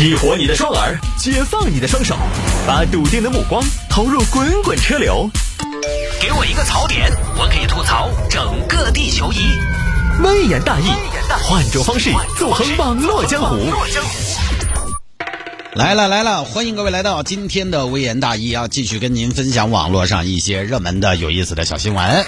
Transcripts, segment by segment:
激活你的双耳，解放你的双手，把笃定的目光投入滚滚车流。给我一个槽点，我可以吐槽整个地球仪。微言大义，换种方式纵横网络江湖。来了来了，欢迎各位来到今天的微言大义啊！继续跟您分享网络上一些热门的、有意思的小新闻。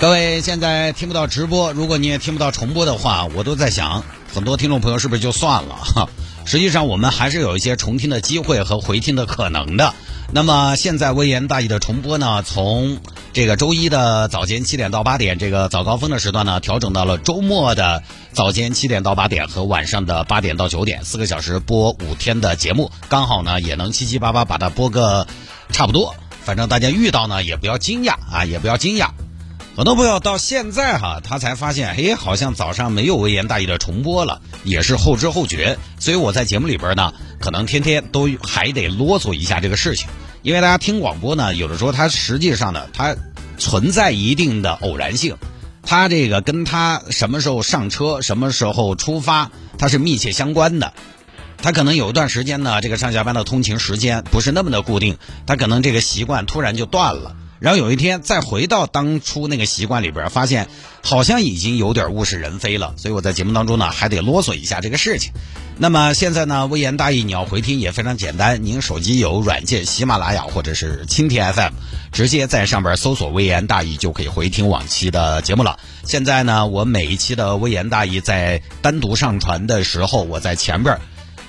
各位现在听不到直播，如果你也听不到重播的话，我都在想，很多听众朋友是不是就算了哈？实际上，我们还是有一些重听的机会和回听的可能的。那么现在微言大义的重播呢，从这个周一的早间七点到八点，这个早高峰的时段呢，调整到了周末的早间七点到八点和晚上的八点到九点，四个小时播五天的节目，刚好呢也能七七八八把它播个差不多。反正大家遇到呢也不要惊讶啊，也不要惊讶。很多朋友到现在哈，他才发现，哎，好像早上没有微言大义的重播了，也是后知后觉。所以我在节目里边呢，可能天天都还得啰嗦一下这个事情，因为大家听广播呢，有的时候它实际上呢，它存在一定的偶然性，它这个跟它什么时候上车、什么时候出发，它是密切相关的。他可能有一段时间呢，这个上下班的通勤时间不是那么的固定，他可能这个习惯突然就断了。然后有一天再回到当初那个习惯里边，发现好像已经有点物是人非了，所以我在节目当中呢还得啰嗦一下这个事情。那么现在呢，微言大义你要回听也非常简单，您手机有软件喜马拉雅或者是蜻蜓 FM，直接在上边搜索“微言大义”就可以回听往期的节目了。现在呢，我每一期的微言大义在单独上传的时候，我在前边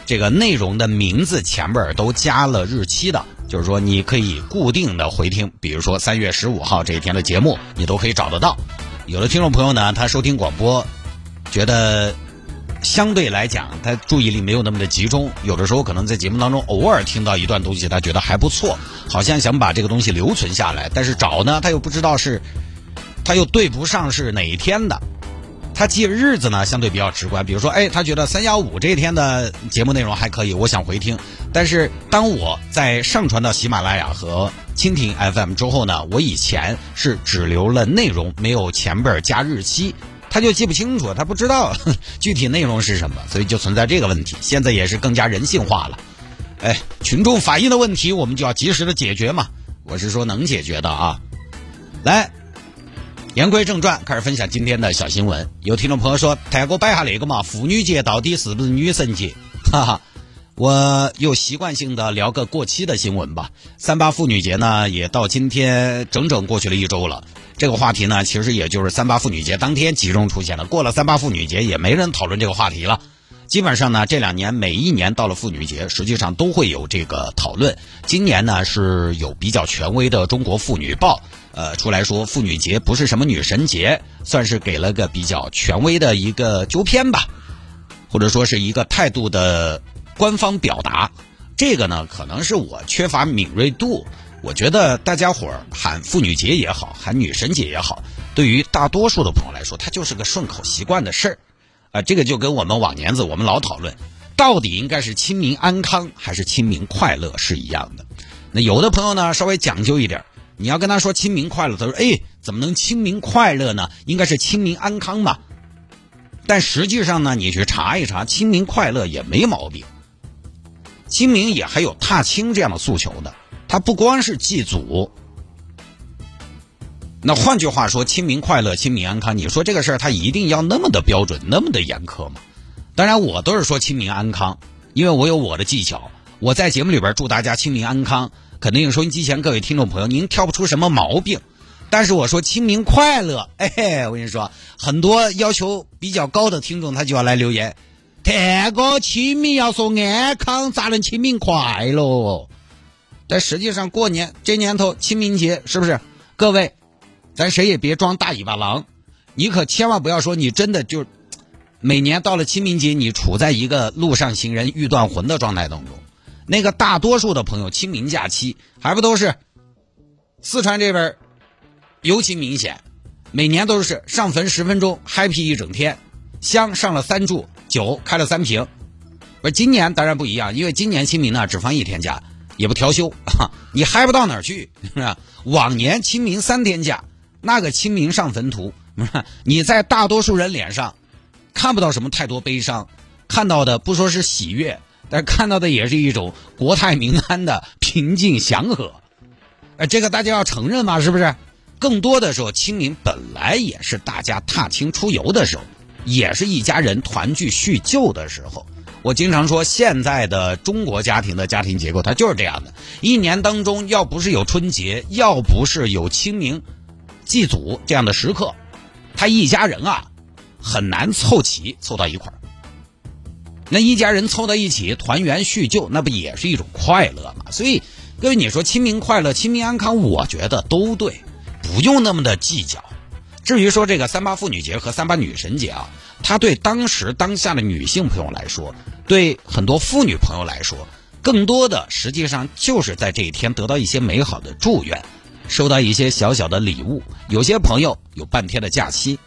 这个内容的名字前边都加了日期的。就是说，你可以固定的回听，比如说三月十五号这一天的节目，你都可以找得到。有的听众朋友呢，他收听广播，觉得相对来讲，他注意力没有那么的集中。有的时候可能在节目当中偶尔听到一段东西，他觉得还不错，好像想把这个东西留存下来，但是找呢，他又不知道是，他又对不上是哪一天的。他记日子呢，相对比较直观。比如说，哎，他觉得三幺五这天的节目内容还可以，我想回听。但是当我在上传到喜马拉雅和蜻蜓 FM 之后呢，我以前是只留了内容，没有前边加日期，他就记不清楚，他不知道具体内容是什么，所以就存在这个问题。现在也是更加人性化了，哎，群众反映的问题，我们就要及时的解决嘛。我是说能解决的啊，来。言归正传，开始分享今天的小新闻。有听众朋友说：“泰哥摆下那个嘛，妇女节到底是不是女神节？”哈哈，我又习惯性的聊个过期的新闻吧。三八妇女节呢，也到今天整整过去了一周了。这个话题呢，其实也就是三八妇女节当天集中出现的。过了三八妇女节，也没人讨论这个话题了。基本上呢，这两年每一年到了妇女节，实际上都会有这个讨论。今年呢，是有比较权威的《中国妇女报》。呃，出来说妇女节不是什么女神节，算是给了个比较权威的一个纠偏吧，或者说是一个态度的官方表达。这个呢，可能是我缺乏敏锐度。我觉得大家伙儿喊妇女节也好，喊女神节也好，对于大多数的朋友来说，它就是个顺口习惯的事儿。啊，这个就跟我们往年子我们老讨论，到底应该是清明安康还是清明快乐是一样的。那有的朋友呢，稍微讲究一点。你要跟他说清明快乐，他说：“哎，怎么能清明快乐呢？应该是清明安康吧。”但实际上呢，你去查一查，清明快乐也没毛病。清明也还有踏青这样的诉求的，它不光是祭祖。那换句话说，清明快乐、清明安康，你说这个事儿，它一定要那么的标准、那么的严苛吗？当然，我都是说清明安康，因为我有我的技巧。我在节目里边祝大家清明安康。肯定收音机前各位听众朋友，您挑不出什么毛病，但是我说清明快乐，哎嘿，我跟你说，很多要求比较高的听众他就要来留言，天哥清明要说安康，咋能清明快乐？但实际上过年这年头清明节是不是？各位，咱谁也别装大尾巴狼，你可千万不要说你真的就每年到了清明节，你处在一个路上行人欲断魂的状态当中。那个大多数的朋友，清明假期还不都是四川这边尤其明显，每年都是上坟十分钟，happy 一整天，香上了三柱，酒开了三瓶。不是今年当然不一样，因为今年清明呢只放一天假，也不调休啊，你嗨不到哪儿去，是吧？往年清明三天假，那个清明上坟图，你在大多数人脸上看不到什么太多悲伤。看到的不说是喜悦，但看到的也是一种国泰民安的平静祥和。呃，这个大家要承认嘛，是不是？更多的时候，清明本来也是大家踏青出游的时候，也是一家人团聚叙旧的时候。我经常说，现在的中国家庭的家庭结构，它就是这样的：一年当中，要不是有春节，要不是有清明、祭祖这样的时刻，他一家人啊很难凑齐凑到一块儿。那一家人凑到一起团圆叙旧，那不也是一种快乐吗？所以，各位你说清明快乐、清明安康，我觉得都对。不用那么的计较。至于说这个三八妇女节和三八女神节啊，它对当时当下的女性朋友来说，对很多妇女朋友来说，更多的实际上就是在这一天得到一些美好的祝愿，收到一些小小的礼物。有些朋友有半天的假期，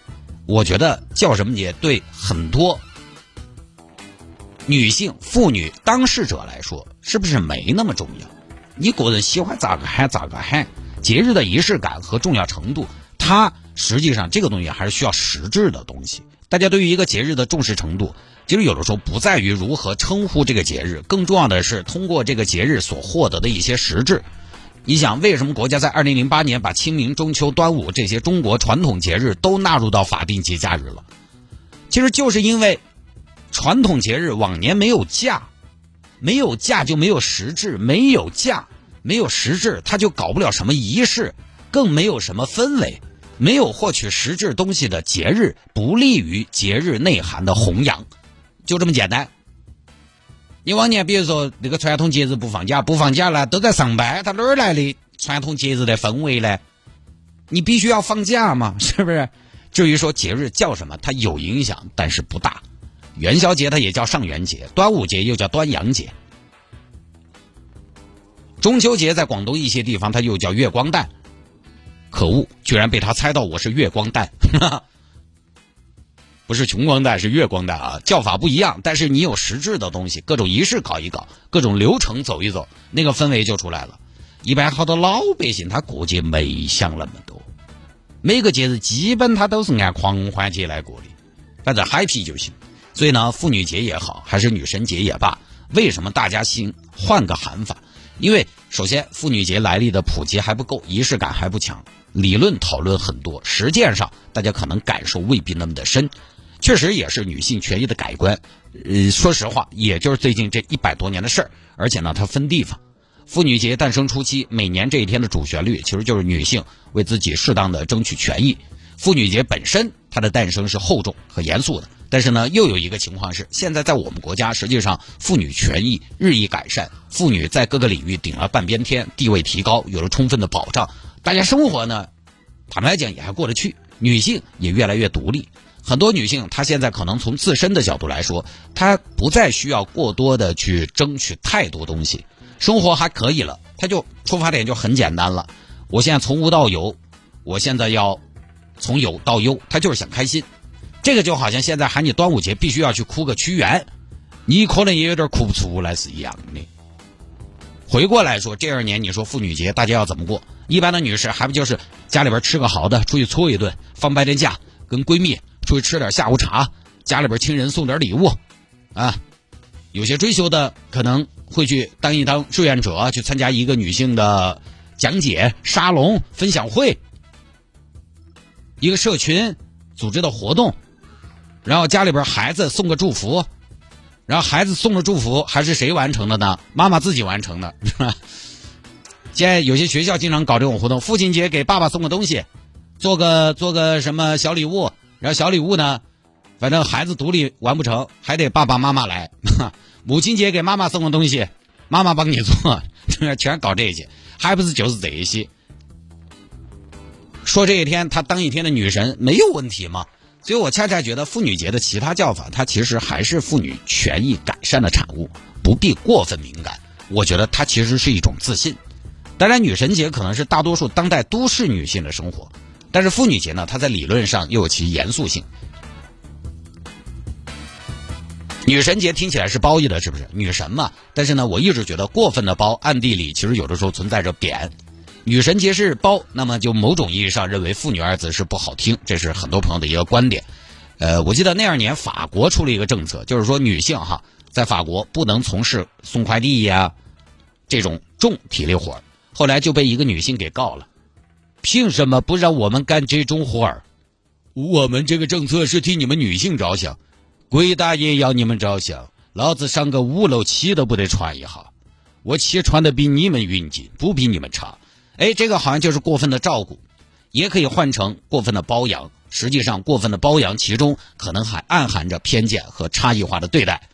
我觉得叫什么节对很多女性妇女当事者来说，是不是没那么重要？你个人喜欢咋个喊咋个喊。节日的仪式感和重要程度，它实际上这个东西还是需要实质的东西。大家对于一个节日的重视程度，其实有的时候不在于如何称呼这个节日，更重要的是通过这个节日所获得的一些实质。你想，为什么国家在二零零八年把清明、中秋、端午这些中国传统节日都纳入到法定节假日了？其实就是因为传统节日往年没有假，没有假就没有实质，没有假。没有实质，他就搞不了什么仪式，更没有什么氛围。没有获取实质东西的节日，不利于节日内涵的弘扬，就这么简单。你往年比如说那个传统节日不放假，不放假了都在上班，他哪儿来的传统节日的氛围呢？你必须要放假嘛，是不是？至于说节日叫什么，它有影响，但是不大。元宵节它也叫上元节，端午节又叫端阳节。中秋节在广东一些地方，它又叫月光诞。可恶，居然被他猜到我是月光诞，不是穷光蛋，是月光蛋啊！叫法不一样，但是你有实质的东西，各种仪式搞一搞，各种流程走一走，那个氛围就出来了。一般好多老百姓他过节没想那么多，每个节日基本他都是按狂欢节来过的，反正 happy 就行。所以呢，妇女节也好，还是女神节也罢，为什么大家兴换个喊法？因为首先，妇女节来历的普及还不够，仪式感还不强，理论讨论很多，实践上大家可能感受未必那么的深。确实也是女性权益的改观。呃，说实话，也就是最近这一百多年的事儿。而且呢，它分地方。妇女节诞生初期，每年这一天的主旋律其实就是女性为自己适当的争取权益。妇女节本身，它的诞生是厚重和严肃的。但是呢，又有一个情况是，现在在我们国家，实际上妇女权益日益改善，妇女在各个领域顶了半边天，地位提高，有了充分的保障，大家生活呢，坦白讲也还过得去，女性也越来越独立。很多女性她现在可能从自身的角度来说，她不再需要过多的去争取太多东西，生活还可以了，她就出发点就很简单了。我现在从无到有，我现在要从有到优，她就是想开心。这个就好像现在喊你端午节必须要去哭个屈原，你可能也有点哭不出来是一样的。回过来说，这二年你说妇女节大家要怎么过？一般的女士还不就是家里边吃个好的，出去搓一顿，放半天假，跟闺蜜出去吃点下午茶，家里边亲人送点礼物，啊，有些追求的可能会去当一当志愿者，去参加一个女性的讲解沙龙分享会，一个社群组织的活动。然后家里边孩子送个祝福，然后孩子送的祝福还是谁完成的呢？妈妈自己完成的，是吧？现在有些学校经常搞这种活动，父亲节给爸爸送个东西，做个做个什么小礼物，然后小礼物呢，反正孩子独立完不成，还得爸爸妈妈来。母亲节给妈妈送个东西，妈妈帮你做，全搞这些，还不是就是这些？说这一天她当一天的女神没有问题吗？所以我恰恰觉得妇女节的其他叫法，它其实还是妇女权益改善的产物，不必过分敏感。我觉得它其实是一种自信。当然，女神节可能是大多数当代都市女性的生活，但是妇女节呢，它在理论上又有其严肃性。女神节听起来是褒义的，是不是？女神嘛。但是呢，我一直觉得过分的褒，暗地里其实有的时候存在着贬。女神节是褒，那么就某种意义上认为“妇女”二字是不好听，这是很多朋友的一个观点。呃，我记得那二年法国出了一个政策，就是说女性哈在法国不能从事送快递呀这种重体力活儿。后来就被一个女性给告了，凭什么不让我们干这种活儿？我们这个政策是替你们女性着想，鬼大爷要你们着想，老子上个五楼七都不得穿一下，我气穿的比你们匀净，不比你们差。哎，这个好像就是过分的照顾，也可以换成过分的包养。实际上，过分的包养其中可能还暗含着偏见和差异化的对待。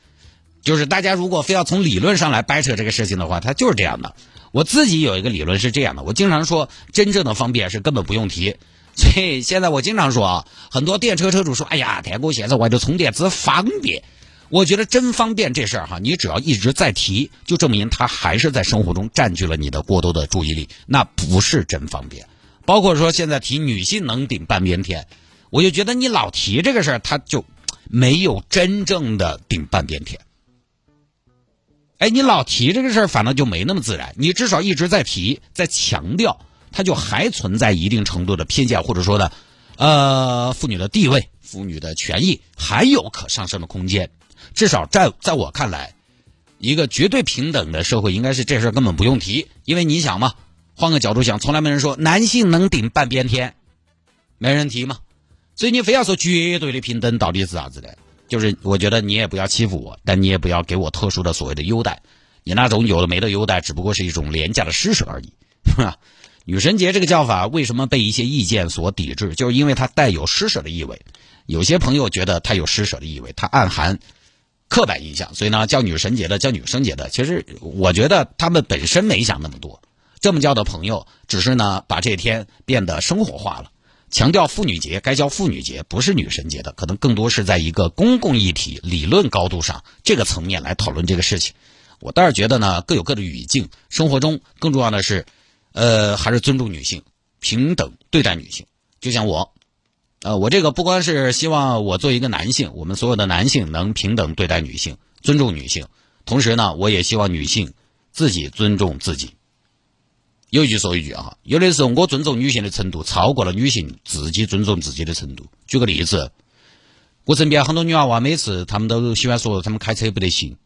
就是大家如果非要从理论上来掰扯这个事情的话，它就是这样的。我自己有一个理论是这样的，我经常说，真正的方便是根本不用提。所以现在我经常说啊，很多电车车主说：“哎呀，天哥，现在外头充电只方便。”我觉得真方便这事儿哈，你只要一直在提，就证明它还是在生活中占据了你的过多的注意力，那不是真方便。包括说现在提女性能顶半边天，我就觉得你老提这个事儿，它就没有真正的顶半边天。哎，你老提这个事儿，反倒就没那么自然。你至少一直在提，在强调，它就还存在一定程度的偏见，或者说呢，呃，妇女的地位、妇女的权益还有可上升的空间。至少在在我看来，一个绝对平等的社会，应该是这事儿根本不用提。因为你想嘛，换个角度想，从来没人说男性能顶半边天，没人提嘛。所以你非要说绝对的平等，到底是啥子的？就是我觉得你也不要欺负我，但你也不要给我特殊的所谓的优待。你那种有的没的优待，只不过是一种廉价的施舍而已。女神节这个叫法为什么被一些意见所抵制？就是因为它带有施舍的意味。有些朋友觉得它有施舍的意味，它暗含刻板印象，所以呢叫女神节的叫女生节的。其实我觉得他们本身没想那么多，这么叫的朋友只是呢把这天变得生活化了。强调妇女节该叫妇女节，不是女神节的，可能更多是在一个公共议题、理论高度上这个层面来讨论这个事情。我倒是觉得呢，各有各的语境。生活中更重要的是，呃，还是尊重女性，平等对待女性。就像我，呃，我这个不光是希望我做一个男性，我们所有的男性能平等对待女性，尊重女性。同时呢，我也希望女性自己尊重自己。有一句说一句啊，有的时候我尊重女性的程度超过了女性自己尊重自己的程度。举个例子，我身边很多女娃娃，每次她们都喜欢说她们开车不得行，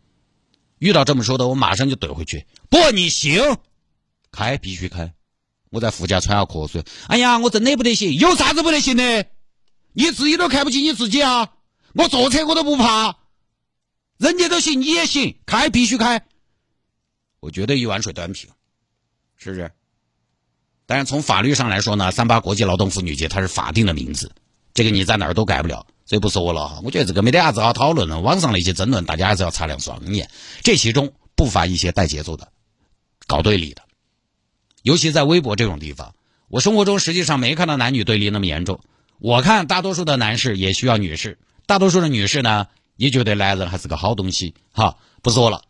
遇到这么说的，我马上就怼回去：不，你行，开必须开。我在副驾喘下瞌睡，哎呀，我真的不得行，有啥子不得行的？你自己都看不起你自己啊！我坐车我都不怕，人家都行你也行，开必须开。我绝对一碗水端平。是不是？但是从法律上来说呢，三八国际劳动妇女节它是法定的名字，这个你在哪儿都改不了，所以不说了哈。我觉得这个没得啥子好讨论的，网上的一些争论，大家还是要擦亮双眼。这其中不乏一些带节奏的、搞对立的，尤其在微博这种地方，我生活中实际上没看到男女对立那么严重。我看大多数的男士也需要女士，大多数的女士呢也觉得男人还是个好东西。哈，不说了。